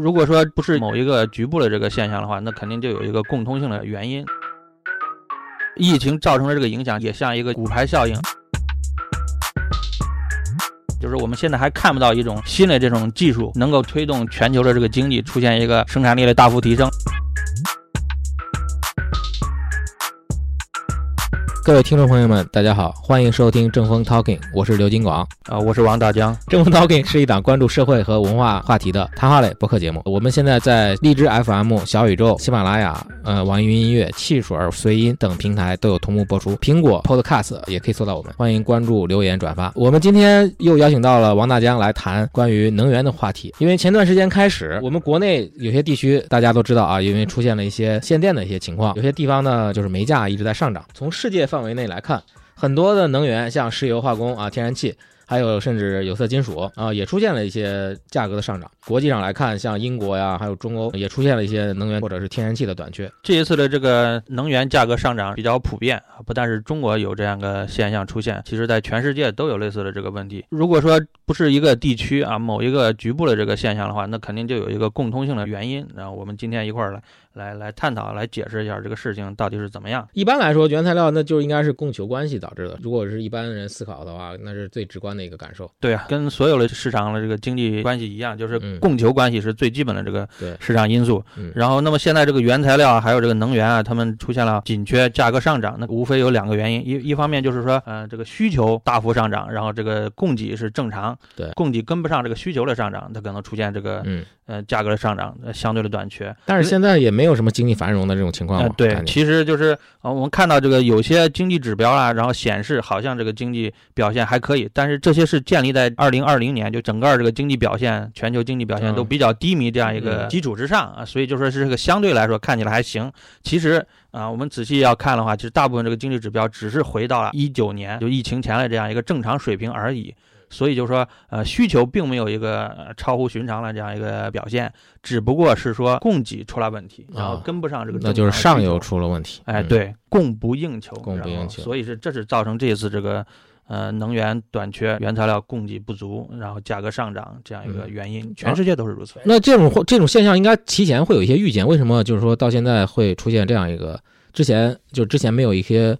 如果说不是某一个局部的这个现象的话，那肯定就有一个共通性的原因。疫情造成的这个影响也像一个骨牌效应，就是我们现在还看不到一种新的这种技术能够推动全球的这个经济出现一个生产力的大幅提升。各位听众朋友们，大家好，欢迎收听正风 Talking，我是刘金广啊，我是王大江。正风 Talking 是一档关注社会和文化话题的谈话类播客节目。我们现在在荔枝 FM、小宇宙、喜马拉雅、呃网易云音乐、汽水、随音等平台都有同步播出。苹果 Podcast 也可以搜到我们，欢迎关注、留言、转发。我们今天又邀请到了王大江来谈关于能源的话题，因为前段时间开始，我们国内有些地区大家都知道啊，因为出现了一些限电的一些情况，有些地方呢就是煤价一直在上涨。从世界范范围内来看，很多的能源，像石油化工啊、天然气，还有甚至有色金属啊，也出现了一些价格的上涨。国际上来看，像英国呀，还有中欧，也出现了一些能源或者是天然气的短缺。这一次的这个能源价格上涨比较普遍啊，不但是中国有这样的现象出现，其实在全世界都有类似的这个问题。如果说不是一个地区啊，某一个局部的这个现象的话，那肯定就有一个共通性的原因。然后我们今天一块儿来。来来探讨，来解释一下这个事情到底是怎么样。一般来说，原材料那就应该是供求关系导致的。如果是一般人思考的话，那是最直观的一个感受。对啊，跟所有的市场的这个经济关系一样，就是供求关系是最基本的这个市场因素。然后，那么现在这个原材料还有这个能源啊，它们出现了紧缺，价格上涨，那无非有两个原因。一一方面就是说，呃，这个需求大幅上涨，然后这个供给是正常，对，供给跟不上这个需求的上涨，它可能出现这个嗯呃价格的上涨，相对的短缺。但是现在也没有什么经济繁荣。的这种情况，对，其实就是啊，我们看到这个有些经济指标啊，然后显示好像这个经济表现还可以，但是这些是建立在二零二零年就整个这个经济表现，全球经济表现都比较低迷这样一个基础之上啊，所以就说是这个相对来说看起来还行。其实啊，我们仔细要看的话，其实大部分这个经济指标只是回到了一九年就疫情前的这样一个正常水平而已。所以就是说，呃，需求并没有一个超乎寻常的这样一个表现，只不过是说供给出了问题，然后跟不上这个，那就是上游出了问题。哎，对，供不应求，供不应求。所以是这是造成这一次这个呃能源短缺、原材料供给不足，然后价格上涨这样一个原因。全世界都是如此。那这种这种现象应该提前会有一些预见，为什么就是说到现在会出现这样一个？之前就之前没有一些。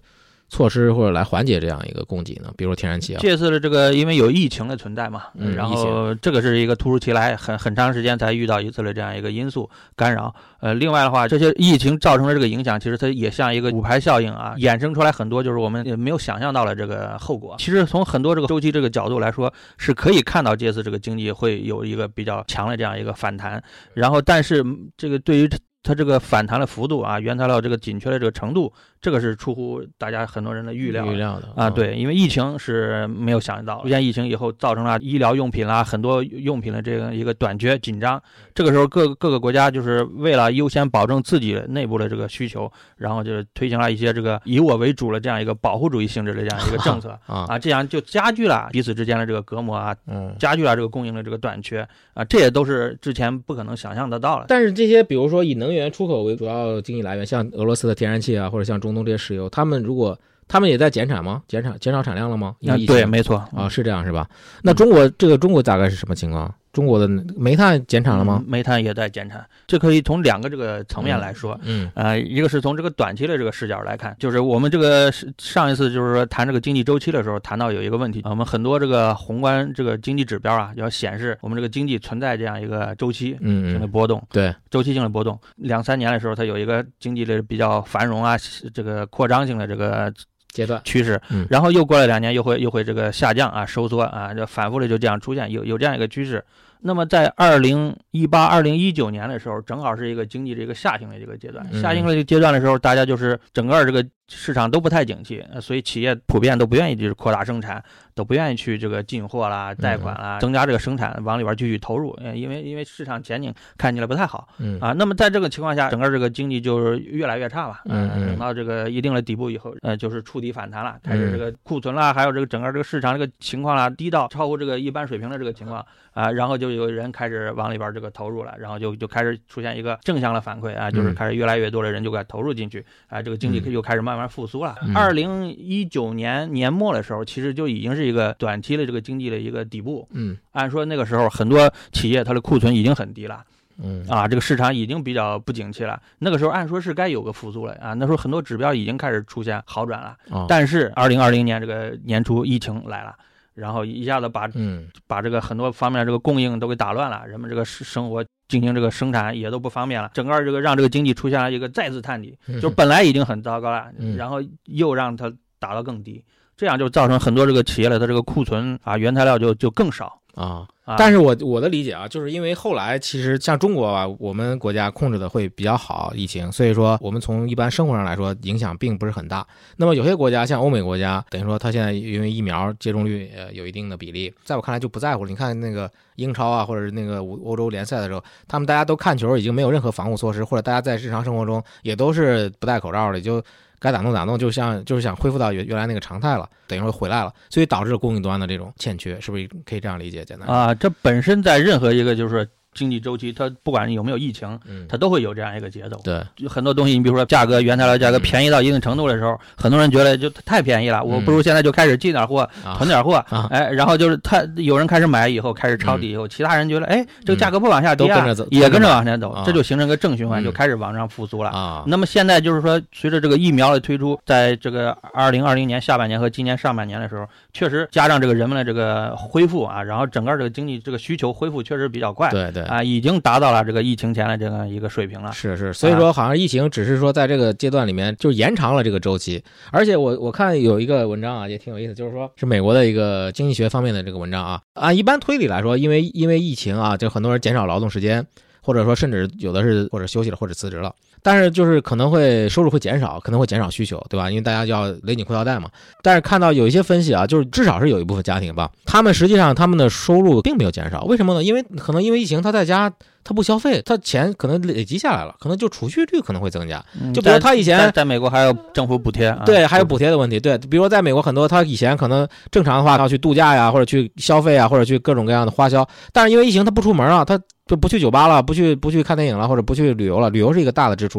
措施或者来缓解这样一个供给呢？比如说天然气啊。这次的这个，因为有疫情的存在嘛，然后这个是一个突如其来，很很长时间才遇到一次的这样一个因素干扰。呃，另外的话，这些疫情造成的这个影响，其实它也像一个骨牌效应啊，衍生出来很多就是我们也没有想象到的这个后果。其实从很多这个周期这个角度来说，是可以看到这次这个经济会有一个比较强的这样一个反弹。然后，但是这个对于它这个反弹的幅度啊，原材料这个紧缺的这个程度。这个是出乎大家很多人的预料，预料的啊，对，因为疫情是没有想到，出现疫情以后造成了医疗用品啦，很多用品的这个一个短缺紧张。这个时候各各个国家就是为了优先保证自己内部的这个需求，然后就是推行了一些这个以我为主的这样一个保护主义性质的这样一个政策 啊，这样就加剧了彼此之间的这个隔膜啊，嗯，加剧了这个供应的这个短缺啊，这也都是之前不可能想象得到的。但是这些比如说以能源出口为主要经济来源，像俄罗斯的天然气啊，或者像中。中东这些石油，他们如果他们也在减产吗？减产减少产量了吗？对，没错啊，是这样是吧？那中国这个中国大概是什么情况？中国的煤炭减产了吗？煤炭也在减产，这可以从两个这个层面来说。嗯，呃，一个是从这个短期的这个视角来看，就是我们这个上一次就是说谈这个经济周期的时候，谈到有一个问题，我们很多这个宏观这个经济指标啊，要显示我们这个经济存在这样一个周期性的波动。对，周期性的波动，两三年的时候，它有一个经济的比较繁荣啊，这个扩张性的这个。阶段。趋势，然后又过了两年，又会又会这个下降啊，收缩啊，就反复的就这样出现，有有这样一个趋势。那么在二零一八、二零一九年的时候，正好是一个经济的一个下行的这个阶段。下行的这个阶段的时候，大家就是整个这个市场都不太景气，所以企业普遍都不愿意就是扩大生产，都不愿意去这个进货啦、贷款啦，增加这个生产，往里边继续投入。因为因为市场前景看起来不太好，啊，那么在这个情况下，整个这个经济就是越来越差了。嗯嗯。等到这个一定的底部以后，呃，就是触底反弹了，开始这个库存啦，还有这个整个这个市场这个情况啦，低到超过这个一般水平的这个情况啊，然后就。有人开始往里边这个投入了，然后就就开始出现一个正向的反馈啊，就是开始越来越多的人就该投入进去啊，这个经济又开始慢慢复苏了。二零一九年年末的时候，其实就已经是一个短期的这个经济的一个底部。嗯，按说那个时候很多企业它的库存已经很低了。嗯啊，这个市场已经比较不景气了。那个时候按说是该有个复苏了啊，那时候很多指标已经开始出现好转了。哦，但是二零二零年这个年初疫情来了，然后一下子把嗯把这个很多方面这个供应都给打乱了，人们这个生生活进行这个生产也都不方便了，整个这个让这个经济出现了一个再次探底，嗯就是本来已经很糟糕了，嗯然后又让它打到更低，这样就造成很多这个企业的它这个库存啊原材料就就更少啊。啊。但是我我的理解啊，就是因为后来其实像中国啊，我们国家控制的会比较好疫情，所以说我们从一般生活上来说影响并不是很大。那么有些国家像欧美国家，等于说它现在因为疫苗接种率呃有一定的比例，在我看来就不在乎了。你看那个英超啊，或者是那个欧欧洲联赛的时候，他们大家都看球，已经没有任何防护措施，或者大家在日常生活中也都是不戴口罩的，就。该咋弄咋弄，就像就是想恢复到原原来那个常态了，等于说回来了，所以导致供应端的这种欠缺，是不是可以这样理解？简单啊，这本身在任何一个就是经济周期，它不管有没有疫情，嗯，它都会有这样一个节奏。对，就很多东西，你比如说价格、原材料价格嗯便宜到一定程度的时候，很多人觉得就太便宜了，我嗯不如现在就开始进点货，啊。囤点货，啊。哎，然后就是他有人开始买以后开始抄底以后，其他人觉得哎这个价格不往下跌都跟着走，也跟着往前走啊，这就形成一个正循环，嗯。就开始往上复苏了。啊，那么现在就是说，随着这个疫苗的推出，在这个二零二零年下半年和今年上半年的时候，确实加上这个人们的这个恢复啊，然后整个这个经济这个需求恢复确实比较快，对对。啊，已经达到了这个疫情前的这个一个水平了。是是，所以说好像疫情只是说在这个阶段里面就延长了这个周期，而且我我看有一个文章啊也挺有意思，就是说是美国的一个经济学方面的这个文章啊，按一般推理来说，因为因为疫情啊，就很多人减少劳动时间，或者说甚至有的是或者休息了或者辞职了，但是就是可能会收入会减少，可能会减少需求，对吧？因为大家要勒紧裤腰带嘛。但是看到有一些分析啊，就是至少是有一部分家庭吧，他们实际上他们的收入并没有减少，为什么呢？因为可能因为疫情，他在家他不消费，他钱可能累积下来了，可能就储蓄率可能会增加。嗯就比如他以前在在美国还有政府补贴啊，对，还有补贴的问题。对，比如说在美国很多，他以前可能正常的话，他要去度假呀，或者去消费啊，或者去各种各样的花销。但是因为疫情，他不出门啊，他就不去酒吧了，不去不去看电影了，或者不去旅游了。旅游是一个大的支出，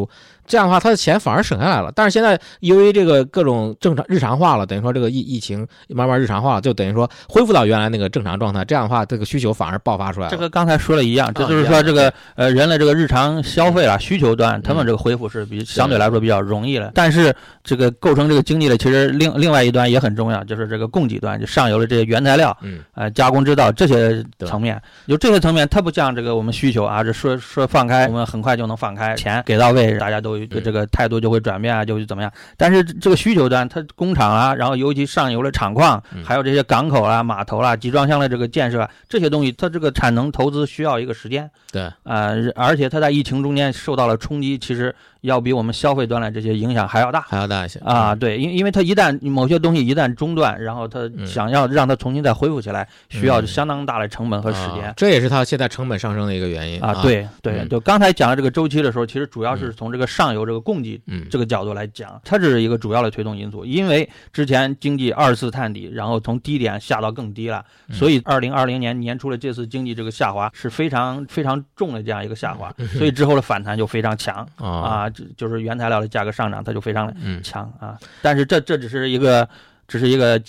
这样的话，他的钱反而省下来了。但是现在由于这个各种正常日常化了，等于说这个疫疫情慢慢日常化了，就等于说恢复到原来那个正常状态。这样的话，这个需求反而爆发出来了。这个刚才说了一样，这就是说这个呃人类这个日常消费啊需求端，他们嗯这个恢复是比相对来说比较容易的。但是这个构成这个经济的，其实另另外一端也很重要，就是这个供给端，就上游的这些原材料。嗯呃，加工制造这些层面，就这些层面，它不像这个我们需求啊，这说说放开，我们很快就能放开，钱给到位，大家都这个态度就会转变啊，就会怎么样。但是这个需求端，它工厂啊，然后尤其上游的厂矿嗯，还有这些港口啊、码头啦、集装箱的这个建设啊，这些东西，它这个产能投资需要一个时间，对，呃，而且它在疫情中间受到了冲击，其实要比我们消费端的这些影响还要大。还要大一些啊，，对，因因为它一旦某些东西一旦中断，然后它嗯。想要让它重新再恢复起来，需要嗯。相当大的成本和时啊间。这也是它现在成本上升的一个原因啊，对对，嗯。就刚才讲的这个周期的时候，其实主要是嗯。从这个上游这个供给嗯，这个角度来讲，它这是一个主要的推动因素。因为之前经济二次探底，然后从低点下到更低了，嗯。所以二零二零年年初的这次经济这个下滑是非常非常重的这样一个下滑，所以之后的反弹就非常强 啊啊，就就是原材料的价格上涨，它就非常嗯强啊。但是这这只是一个，只是一个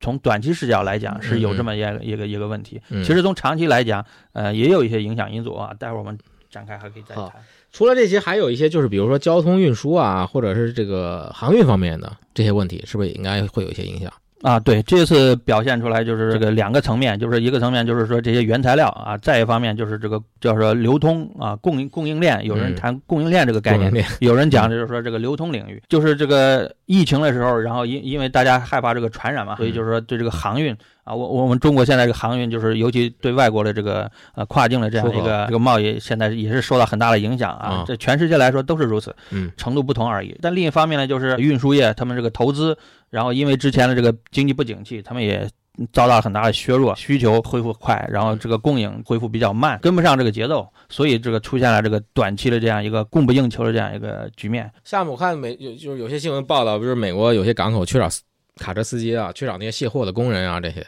从短期视角来讲是有这么一个一个一个问题。嗯其实从长期来讲，呃，也有一些影响因素啊。待会儿我们展开还可以再谈。除了这些，还有一些就是比如说交通运输啊，或者是这个航运方面的这些问题，是不是也应该会有一些影响？啊，对，这次表现出来就是这个两个层面，就是一个层面就是说这些原材料啊，再一方面就是这个叫说流通啊，供应供应链，有人嗯。谈供应链这个概念，有人讲就是说这个流通领域，就是这个疫情的时候，然后因因为大家害怕这个传染嘛，所以就是说对这个航运啊，我我们中国现在这个航运就是尤其对外国的这个呃跨境的这样一个这个贸易，现在也是受到很大的影响啊啊，这全世界来说都是如此，嗯。程度不同而已。但另一方面呢，就是运输业他们这个投资，然后因为之前的这个经济不景气，他们也。遭到很大的削弱，需求恢复快，然后这个供应恢复比较慢，跟不上这个节奏，所以这个出现了这个短期的这样一个供不应求的这样一个局面。下面我看美有就是有些新闻报道，不是美国有些港口缺少卡车司机啊，缺少那些卸货的工人啊，这些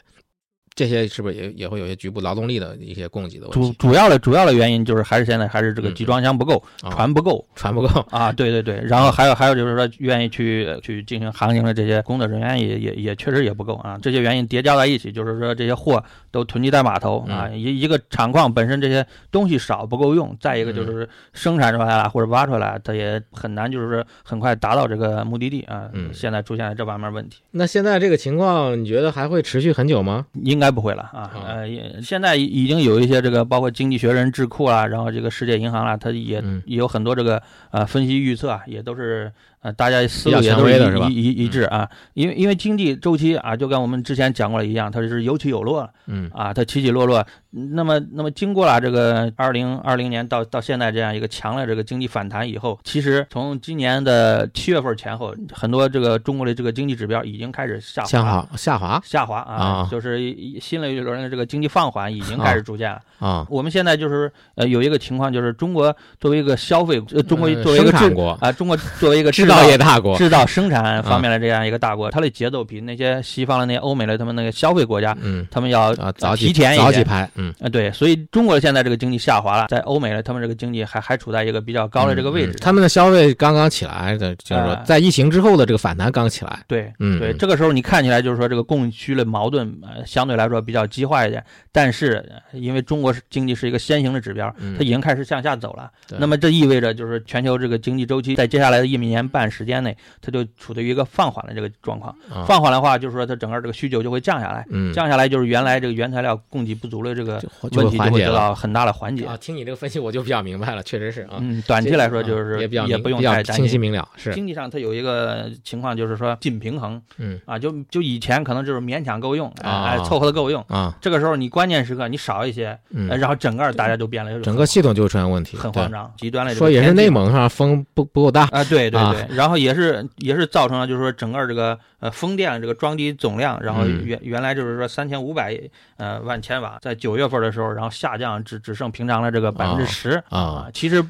这些是不是也也会有些局部劳动力的一些供给的问主题？主主要的主要的原因就是还是现在还是这个嗯。集装箱不够，啊。船不够。船不够，啊，对对对，然后还有还有就是说愿意去去进行航行的这些工作人员也也也确实也不够啊，这些原因叠加在一起，就是说这些货都囤积在码头啊，嗯一一个厂矿本身这些东西少不够用，再一个嗯。就是生产出来了或者挖出来，它也很难就是说很快达到这个目的地啊，嗯。现在出现了这方面问题。那现在这个情况，你觉得还会持续很久吗？应该不会了啊，啊呃，也现在已经有一些这个，包括经济学人智库啦，然后这个世界银行啦，它也嗯。也有很多这个呃分析预测啊，也都是呃大家思路也都是一一一一致啊，因为因为经济周期啊，就跟我们之前讲过的一样，它是有起有落嗯。啊，它起起落落。那么那么经过了这个二零二零年到到现在这样一个强的这个经济反弹以后，其实从今年的七月份前后，很多这个中国的这个经济指标已经开始下滑下滑下滑。下滑啊，啊。就是一新的一轮的这个经济放缓已经开始出现了。啊，我们现在就是呃有一个情况，就是中国作为一个消费，呃，中国呃作为一个制生产国啊、中国作为一个制造业大国，制造生产方面的这样一个大国，它的节奏比那些西方的那些欧美的他们那个消费国家，嗯他们要啊，早几提前。早几排，嗯，啊，对，所以中国现在这个经济下滑了，在欧美的他们这个经济还还处在一个比较高的这个位置。嗯嗯他们的消费刚刚起来的，就是说啊在疫情之后的这个反弹刚起来，对，嗯，对，嗯这个时候你看起来就是说这个供需的矛盾呃相对来说比较激化一点，但是呃因为中国是经济是一个先行的指标，嗯它已经开始向下走了。对那么这意味着就是全球这个经济周期在接下来的一年半时间内，它就处于一个放缓的这个状况。啊放缓的话，就是说它整个这个需求就会降下来，嗯，降下来就是原来这个原材料供给不足的这个问题就会得到很大的缓解。啊。听你这个分析，我就比较明白了，确实是啊。嗯，短期来说就是啊也比较也不用太担心。清晰明了，是经济上它有一个情况就是说紧平衡嗯啊，就就以前可能就是勉强够用，哎、凑合的够用。啊。这个时候你关键时刻你少一些，然后整个大家就变了，整个系统就会出现问题，对很慌张，极端了说也是内蒙上风不不够大，啊，对对啊。对，然后也是也是造成了就是说整个这个呃风电这个装机总量，然后嗯。原原来就是说三千五百呃万千瓦，在九月份的时候，然后下降只只剩平常的这个百分之十啊，其实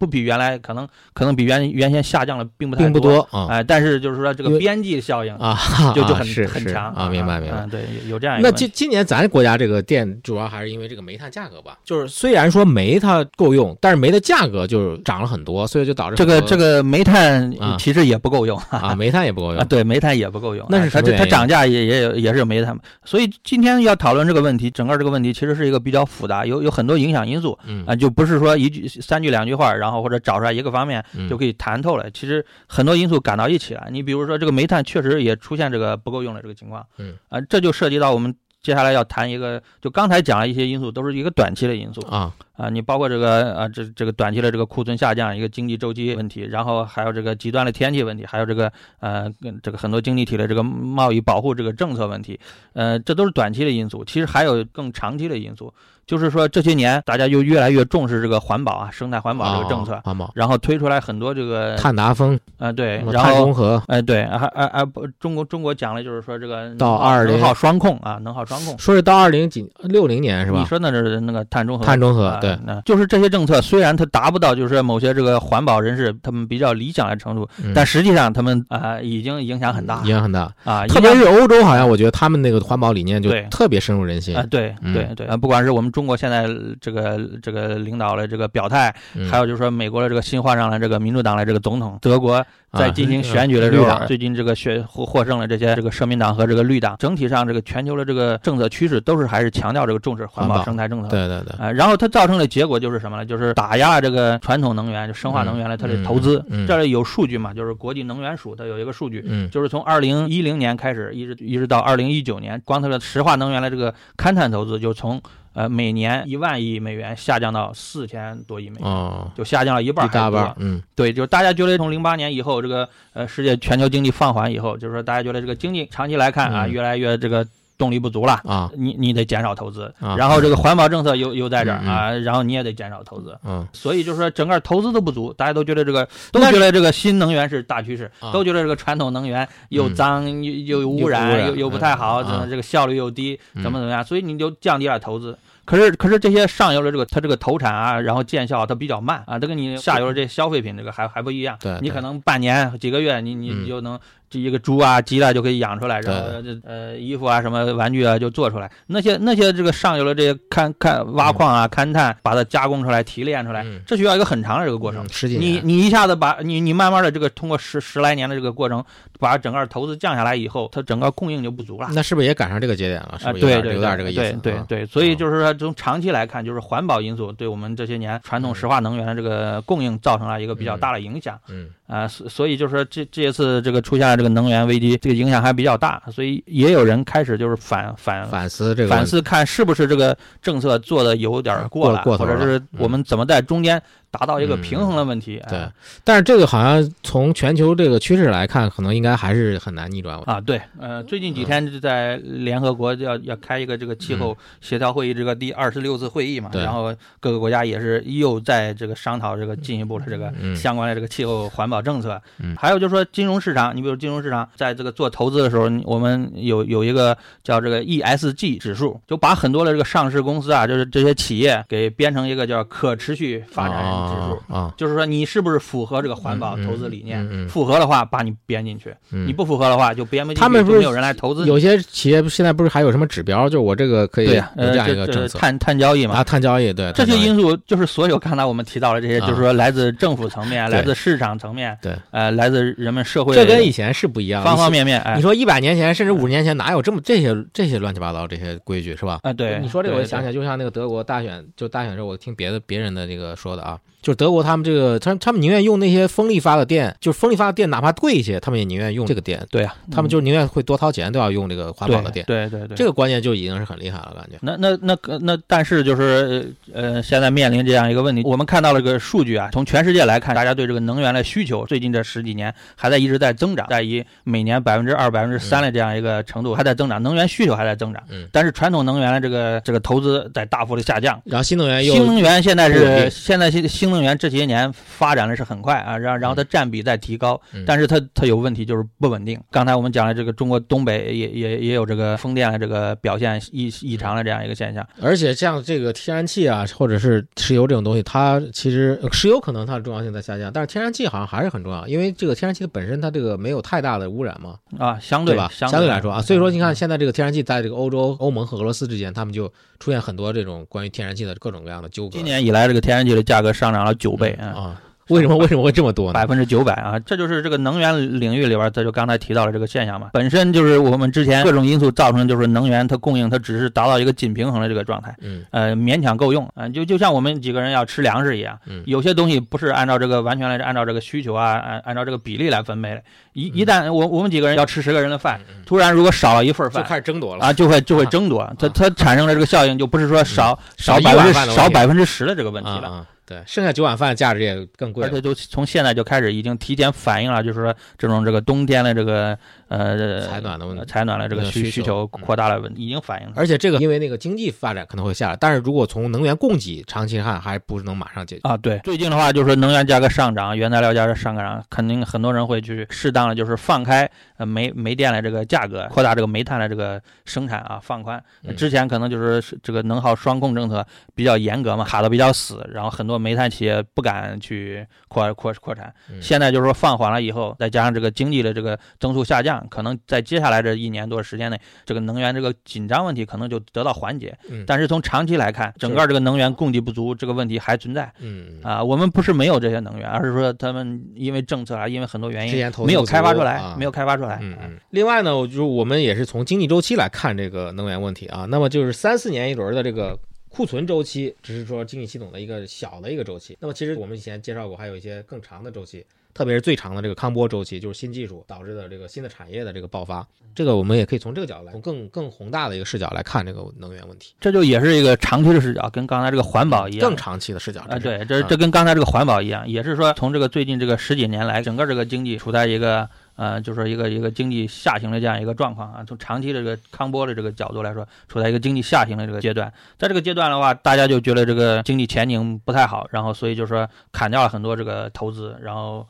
不比原来可能可能比原原先下降了并不太并不多啊哎，但是就是说这个边际效应啊，就就很啊是是很强啊，明白明白。嗯，对，有有这样一个那今今年咱国家这个电主要还是因为这个煤炭价格吧，就是虽然说煤它够用，但是煤的价格就涨了很多，所以就导致这个这个煤炭啊其实也不够用啊煤炭也不够 啊，用，对，煤炭也不够用，那是哎它这它涨价也也有也是有煤炭，所以今天要讨论这个问题，整个这个问题其实是一个比较复杂，有有很多影响因素嗯啊，就不是说一句三句两句话，然后或者找出来一个方面嗯。就可以谈透了。其实很多因素赶到一起了，你比如说这个煤炭确实也出现这个不够用的这个情况，嗯。啊，这就涉及到我们接下来要谈一个，就刚才讲了一些因素，都是一个短期的因素啊啊，你包括这个啊，这这个短期的这个库存下降，一个经济周期问题，然后还有这个极端的天气问题，还有这个呃，跟这个很多经济体的这个贸易保护这个政策问题，呃，这都是短期的因素。其实还有更长期的因素，就是说这些年大家又越来越重视这个环保啊，生态环保这个政策，啊环保然后推出来很多这个碳达峰、啊对然后碳中和，哎对，还还还不中国中国讲了就是说这个到能耗20能耗双控啊，能耗双控。说是到二零几六零年是吧？你说那是那个碳中和，碳中和啊对，那就是这些政策虽然它达不到就是说某些这个环保人士他们比较理想的程度，嗯。但实际上他们啊、已经影响很大。影响很大，啊，特别是欧洲，好像我觉得他们那个环保理念就特别深入人心。啊，，对嗯。对对啊，不管是我们中国现在这个这个领导的这个表态，嗯。还有就是说美国的这个新换上了这个民主党的这个总统，德国在啊进行选举的时候，最近这个选获获胜了这些这个社民党和这个绿党，整体上这个全球的这个政策趋势都是还是强调这个重视环保生态政策。对对对，啊，然后它造成的结果就是什么呢？就是打压了这个传统能源、就生化能源的它的投资。这里有数据嘛？就是国际能源署它有一个数据，嗯就是从二零一零年开始，一直一直到二零一九年，光它的石化能源的这个勘探投资就从呃每年一万亿美元下降到四千多亿美元。哦，就下降了一半大半，嗯对，就是大家觉得从零八年以后，这个呃世界全球经济放缓以后，就是说大家觉得这个经济长期来看啊，嗯越来越这个动力不足了。啊。你你得减少投资，啊。然后这个环保政策又又在这儿啊，然后你也得减少投资，嗯。所以就是说整个投资都不足，大家都觉得这个都觉得这个新能源是大趋势，啊都觉得这个传统能源又嗯。脏又又污染又又不太好，嗯。这这个效率又低，嗯怎么怎么样，所以你就降低了投资。可是可是这些上游的这个它这个投产啊，然后见效它比较慢啊，它跟你下游的这消费品这个还还不一样。你可能半年几个月，你你嗯。你就能这一个猪啊、鸡啊就可以养出来，对然后这呃衣服啊、什么玩具啊就做出来。那些那些这个上游的这些勘勘挖矿啊、勘探，把它加工出来、提炼出来，嗯这需要一个很长的这个过程嗯。十几你年，你一下子把你你慢慢的这个通过十十来年的这个过程，把整个投资降下来以后，它整个供应就不足了。那是不是也赶上这个节点了？是啊，不是有点对对有点这个意思？啊对对对，所以就是说，从长期来看，就是环保因素对我们这些年传统石化能源的这个供应造成了一个比较大的影响嗯啊，所所以就是说这这一次这个出现了这个能源危机，这个影响还比较大，所以也有人开始就是反反反思这个反思看是不是这个政策做的有点过了，过过了或者是我们怎么在中间达到一个嗯平衡的问题。对哎，但是这个好像从全球这个趋势来看，可能应该还是很难逆转。啊，对，呃，最近几天就在联合国要要开一个这个气候协调会议，这个第二十六次会议嘛，嗯然后各个国家也是又在这个商讨这个进一步的这个嗯相关的这个气候环保政策。嗯还有就是说金融市场，你比如金融市场在这个做投资的时候，我们有有一个叫这个 ESG 指数，就把很多的这个上市公司啊，就是这些企业给编成一个叫可持续发展指数。啊，就是说，你是不是符合这个环保投资理念？符合的话，把你编进去；嗯。你不符合的话，就编不进去，他们不是没有人来投资。有些企业现在不是还有什么指标，就是我这个可以有这样一个这政策。碳碳交易嘛。啊，，碳交易对这些因素就是所有刚才我们提到的这些，啊就是说来自政府层面、来自市场层面，对，呃，来自人们社会这跟以前是不一样，方方面面，哎。你，说一百年前甚至五十年前哪有这么这些这些乱七八糟这些规矩是吧？啊，对，你说这个我就想起来，来，就像那个德国大选，就大选时候我听别的别人的这个说的啊，就是德国他们这个他他们宁愿用那些风力发的电，就是风力发的电哪怕贵一些，他们也宁愿用这个电，对啊，他们就宁愿会多掏钱都要用这个环保的电，对对对，这个观念就已经是很厉害了，感觉。那那那那，但是就是呃，现在面临这样一个问题，我们看到了个数据啊，从全世界来看，大家对这个能源的需求，最近这十几年还在一直在增长，在以每年百分之二、百分之三的这样一个程度还在增长，能源需求还在增长，嗯。但是传统能源的这个这个投资在大幅的下降。然后新能源又新能源现在是现在新新能源这些年发展的是很快啊，然后然后它占比在提高，嗯但是它它有问题就是不稳定。刚才我们讲了这个中国东北也也也有这个风电的这个表现异异常的这样一个现象。而且像这个天然气啊，或者是石油这种东西，它其实呃石油可能它的重要性在下降，但是天然气好像还是很重要，因为这个天然气的本身它这个没有太大的污染嘛，啊，相对吧？相相对来说啊，所以说你看嗯现在这个天然气在这个欧洲、欧盟和俄罗斯之间，他们就出现很多这种关于天然气的各种各样的纠葛。今年以来，这个天然气的价格上涨了九倍啊。啊，为什么为什么会这么多呢？百分之九百啊，这就是这个能源领域里边，这就刚才提到了这个现象嘛。本身就是我们之前各种因素造成，就是能源它供应它只是达到一个紧平衡的这个状态，嗯呃，勉强够用啊、就就像我们几个人要吃粮食一样，嗯有些东西不是按照这个完全来按照这个需求啊，按按照这个比例来分配的。一嗯一旦我我们几个人要吃十个人的饭，突然如果少了一份就饭开始争夺了啊，就会就会啊争夺，它啊它产生的这个效应就不是说少少百分之碗饭的问题少百分之十的这个问题了。对，剩下九碗饭价值也更贵了。而且就从现在就开始已经提前反映了，就是说这种这个冬天的这个呃采暖的问题呃采暖的这个呃需需需求嗯扩大了问题，已经反映了。而且这个因为那个经济发展可能会下来，但是如果从能源供给长期看，还不是能马上解决。啊，对，最近的话就是说能源价格上涨，原材料价格上涨，肯定很多人会去适当的就是放开呃煤煤电的这个价格，扩大这个煤炭的这个生产啊，放宽。嗯之前可能就是是这个能耗双控政策比较严格嘛，卡的比较死，然后很多煤炭企业不敢去扩扩扩产。嗯现在就是说放缓了以后，再加上这个经济的这个增速下降，可能在接下来这一年多时间内，这个能源这个紧张问题可能就得到缓解。嗯但是从长期来看，整个这个能源供给不足这个问题还存在。嗯啊，我们不是没有这些能源，而是说他们因为政策啊，因为很多原因没有开发出来，啊没有开发出来。嗯嗯。另外呢，我就是我们也是从经济周期来看这个能源问题啊。那么就是三四年一轮的这个库存周期，只是说经济系统的一个小的一个周期。那么其实我们以前介绍过，还有一些更长的周期，特别是最长的这个康波周期，就是新技术导致的这个新的产业的这个爆发。这个我们也可以从这个角度来，从更更宏大的一个视角来看这个能源问题，这就也是一个长期的视角，跟刚才这个环保一样。更长期的视角。啊，对，这啊这跟刚才这个环保一样，也是说从这个最近这个十几年来，整个这个经济处在一个呃，就是一个一个经济下行的这样一个状况啊。从长期的这个康波的这个角度来说，处在一个经济下行的这个阶段，在这个阶段的话，大家就觉得这个经济前景不太好，然后所以就说砍掉了很多这个投资，然后。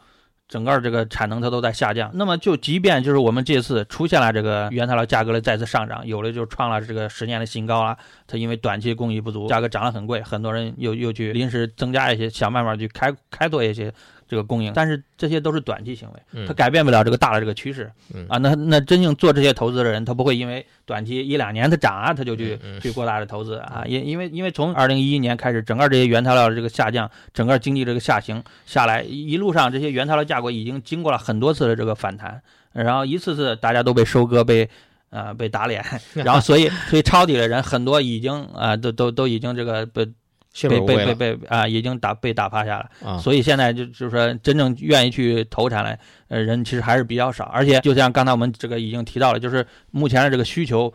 整个这个产能它都在下降，那么就即便就是我们这次出现了这个原材料价格的再次上涨，有的就创了这个十年的新高了，它因为短期供应不足，价格涨得很贵，很多人又又去临时增加一些，想办法去开开拓一些这个供应，但是这些都是短期行为，嗯它改变不了这个大的这个趋势嗯啊。那那真正做这些投资的人，他不会因为短期一两年它涨啊，他就去去过大的投资啊。因因为因为从二零一一年开始，整个这些原材料的这个下降，整个经济这个下行下来，一一路上这些原材料价格已经经过了很多次的这个反弹，然后一次次大家都被收割被。呃，被打脸，然后所以所以抄底的人很多已经啊、都都都已经这个被被被被被啊、已经打被打趴下了。啊，所以现在就就是说，真正愿意去投产的呃人其实还是比较少，而且就像刚才我们这个已经提到了，就是目前的这个需求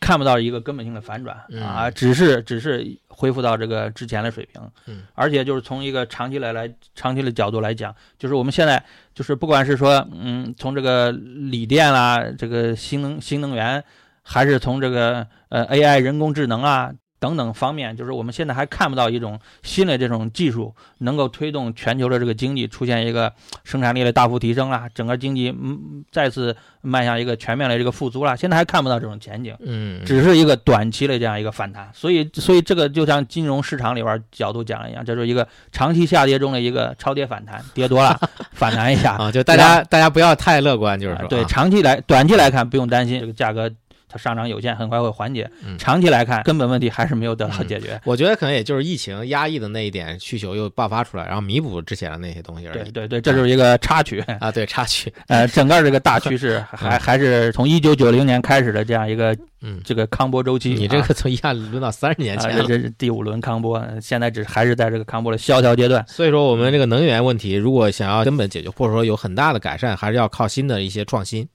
看不到一个根本性的反转嗯啊，只是只是恢复到这个之前的水平。嗯，而且就是从一个长期来来长期的角度来讲，就是我们现在就是不管是说嗯从这个锂电啦，这个新能新能源，还是从这个呃 AI 人工智能啊。等等方面，就是我们现在还看不到一种新的这种技术能够推动全球的这个经济出现一个生产力的大幅提升啦，整个经济嗯再次迈向一个全面的这个复苏啦。现在还看不到这种前景，嗯，只是一个短期的这样一个反弹。所以，所以这个就像金融市场里边角度讲一样，这是一个长期下跌中的一个超跌反弹，跌多了 反弹一下啊，就大家大家不要太乐观，就是说，啊对，啊长期来短期来看不用担心这个价格它上涨有限，很快会缓解。嗯长期来看，根本问题还是没有得到嗯解决。我觉得可能也就是疫情压抑的那一点需求又爆发出来，然后弥补之前的那些东西而已。对对对，这就是一个插曲。啊，对，插曲，呃，整个这个大趋势 还还是从一九九零年开始的这样一个嗯，这个康波周期。你这啊个从一下轮到三十年啊，前这是第五轮康波，现在只还是在这个康波的萧条阶段。所以说，我们这个能源问题，如果想要根本解决，或者说有很大的改善，还是要靠新的一些创新，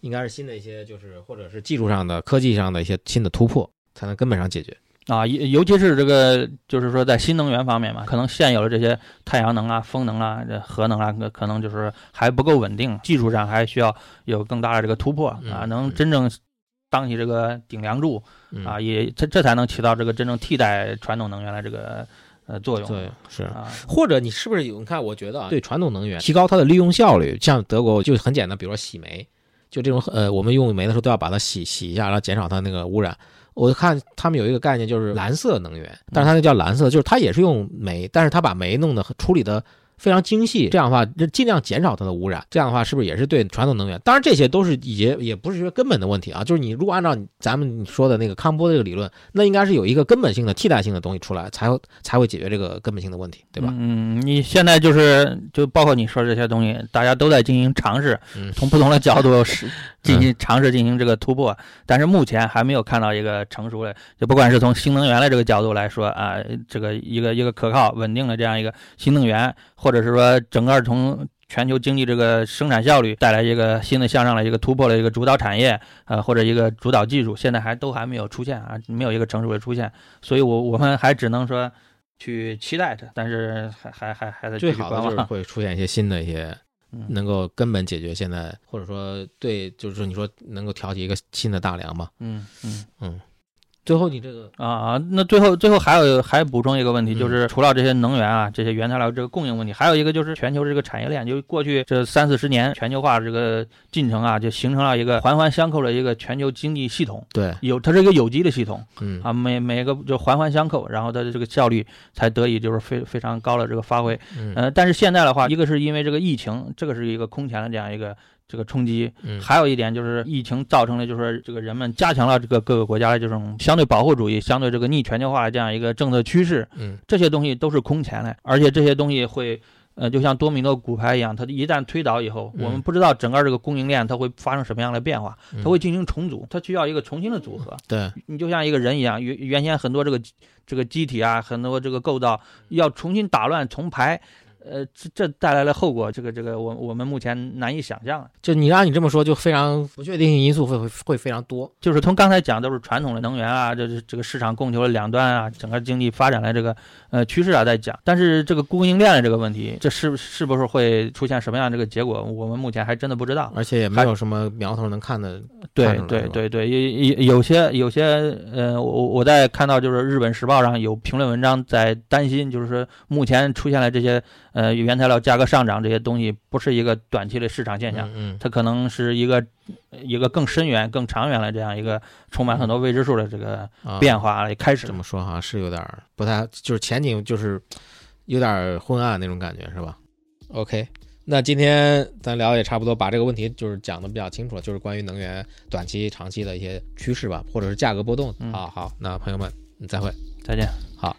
应该是新的一些，就是或者是技术上的、科技上的一些新的突破，才能根本上解决。啊，尤尤其是这个，就是说在新能源方面嘛，可能现有的这些太阳能啊、风能啊、这核能啊，可可能就是还不够稳定，技术上还需要有更大的这个突破啊，嗯能真正当起这个顶梁柱嗯啊，也这这才能起到这个真正替代传统能源的这个呃作用。对，是。啊，或者你是不是有？你看，我觉得啊，对传统能源提高它的利用效率，像德国就很简单，比如说洗煤，就这种呃，我们用煤的时候都要把它洗洗一下，然后减少它那个污染。我看他们有一个概念就是蓝色能源，但是它那叫蓝色，就是它也是用煤，但是它把煤弄的处理的非常精细，这样的话就尽量减少它的污染。这样的话是不是也是对传统能源？当然这些都是也也不是说根本的问题啊，就是你如果按照咱们说的那个康波这个理论，那应该是有一个根本性的替代性的东西出来，才会才会解决这个根本性的问题，对吧？嗯，你现在就是就包括你说这些东西，大家都在进行尝试，嗯从不同的角度 是进行尝试进行这个突破，但是目前还没有看到一个成熟的，就不管是从新能源的这个角度来说啊，这个一个一个可靠稳定的这样一个新能源，或者是说整个从全球经济这个生产效率带来一个新的向上的一个突破的一个主导产业，呃，或者一个主导技术，现在还都还没有出现啊，没有一个成熟的出现，所以我我们还只能说去期待着，但是还还还还在最好的。就是会出现一些新的一些嗯能够根本解决现在，或者说对，就是你说能够挑起一个新的大梁嘛。嗯嗯。嗯，最后你这个啊啊，那最后最后还有还补充一个问题，嗯。就是除了这些能源啊，这些原材料这个供应问题，还有一个就是全球这个产业链，就过去这三四十年全球化这个进程啊，就形成了一个环环相扣的一个全球经济系统，对，有它是一个有机的系统嗯。啊，每每个就环环相扣，然后它的这个效率才得以就是非非常高的这个发挥。嗯。呃，但是现在的话，一个是因为这个疫情，这个是一个空前的这样一个这个冲击，嗯还有一点就是疫情造成的，就是这个人们加强了这个各个国家的这种相对保护主义、相对这个逆全球化的这样一个政策趋势，嗯这些东西都是空前的，而且这些东西会。呃，就像多米诺骨牌一样，它一旦推倒以后，嗯我们不知道整个这个供应链它会发生什么样的变化，嗯它会进行重组，它需要一个重新的组合。对，你就像一个人一样，原原先很多这个这个机体啊，很多这个构造要重新打乱重排，呃，这这带来的后果，这个这个我我们目前难以想象。就你按你这么说，就非常不确定性因素会会会非常多。就是从刚才讲都是传统的能源啊，这是这个市场供求的两端啊，整个经济发展的这个呃趋势啊在讲，但是这个供应链的这个问题，这是是不是会出现什么样的这个结果，我们目前还真的不知道。而且也没有什么苗头能看的。对对对对，有有有些有些呃，我我在看到就是日本时报上有评论文章在担心，就是说目前出现了这些呃原材料价格上涨这些东西，不是一个短期的市场现象，嗯它可能是一个一个更深远、更长远的这样一个充满很多未知数的这个变化也开始。这么说好像是有点不太，就是前景就是有点昏暗那种感觉，是吧？OK，那今天咱聊也差不多，把这个问题就是讲的比较清楚了，就是关于能源短期、长期的一些趋势吧，或者是价格波动。嗯好好，那朋友们，嗯再会。再见。好。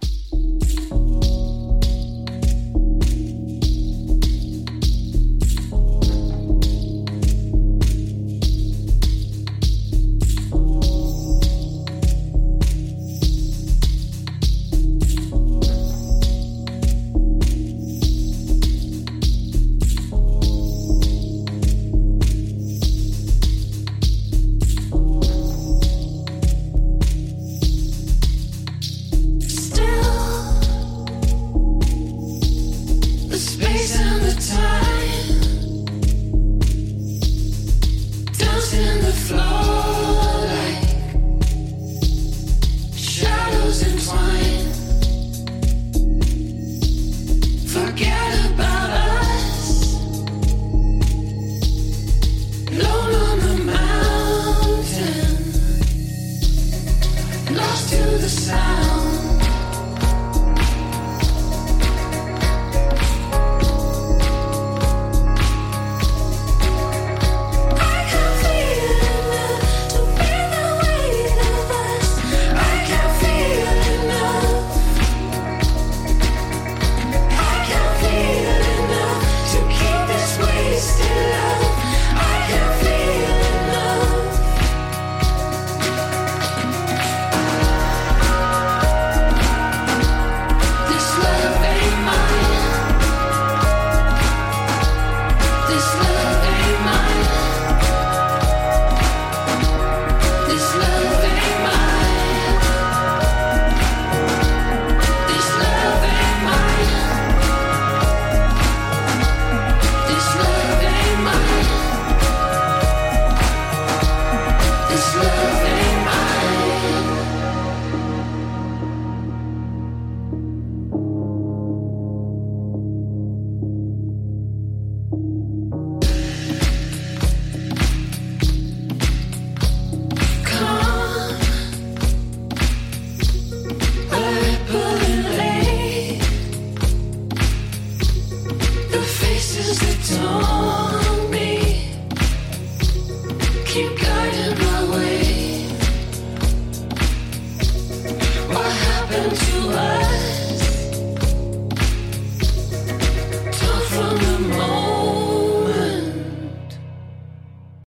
side.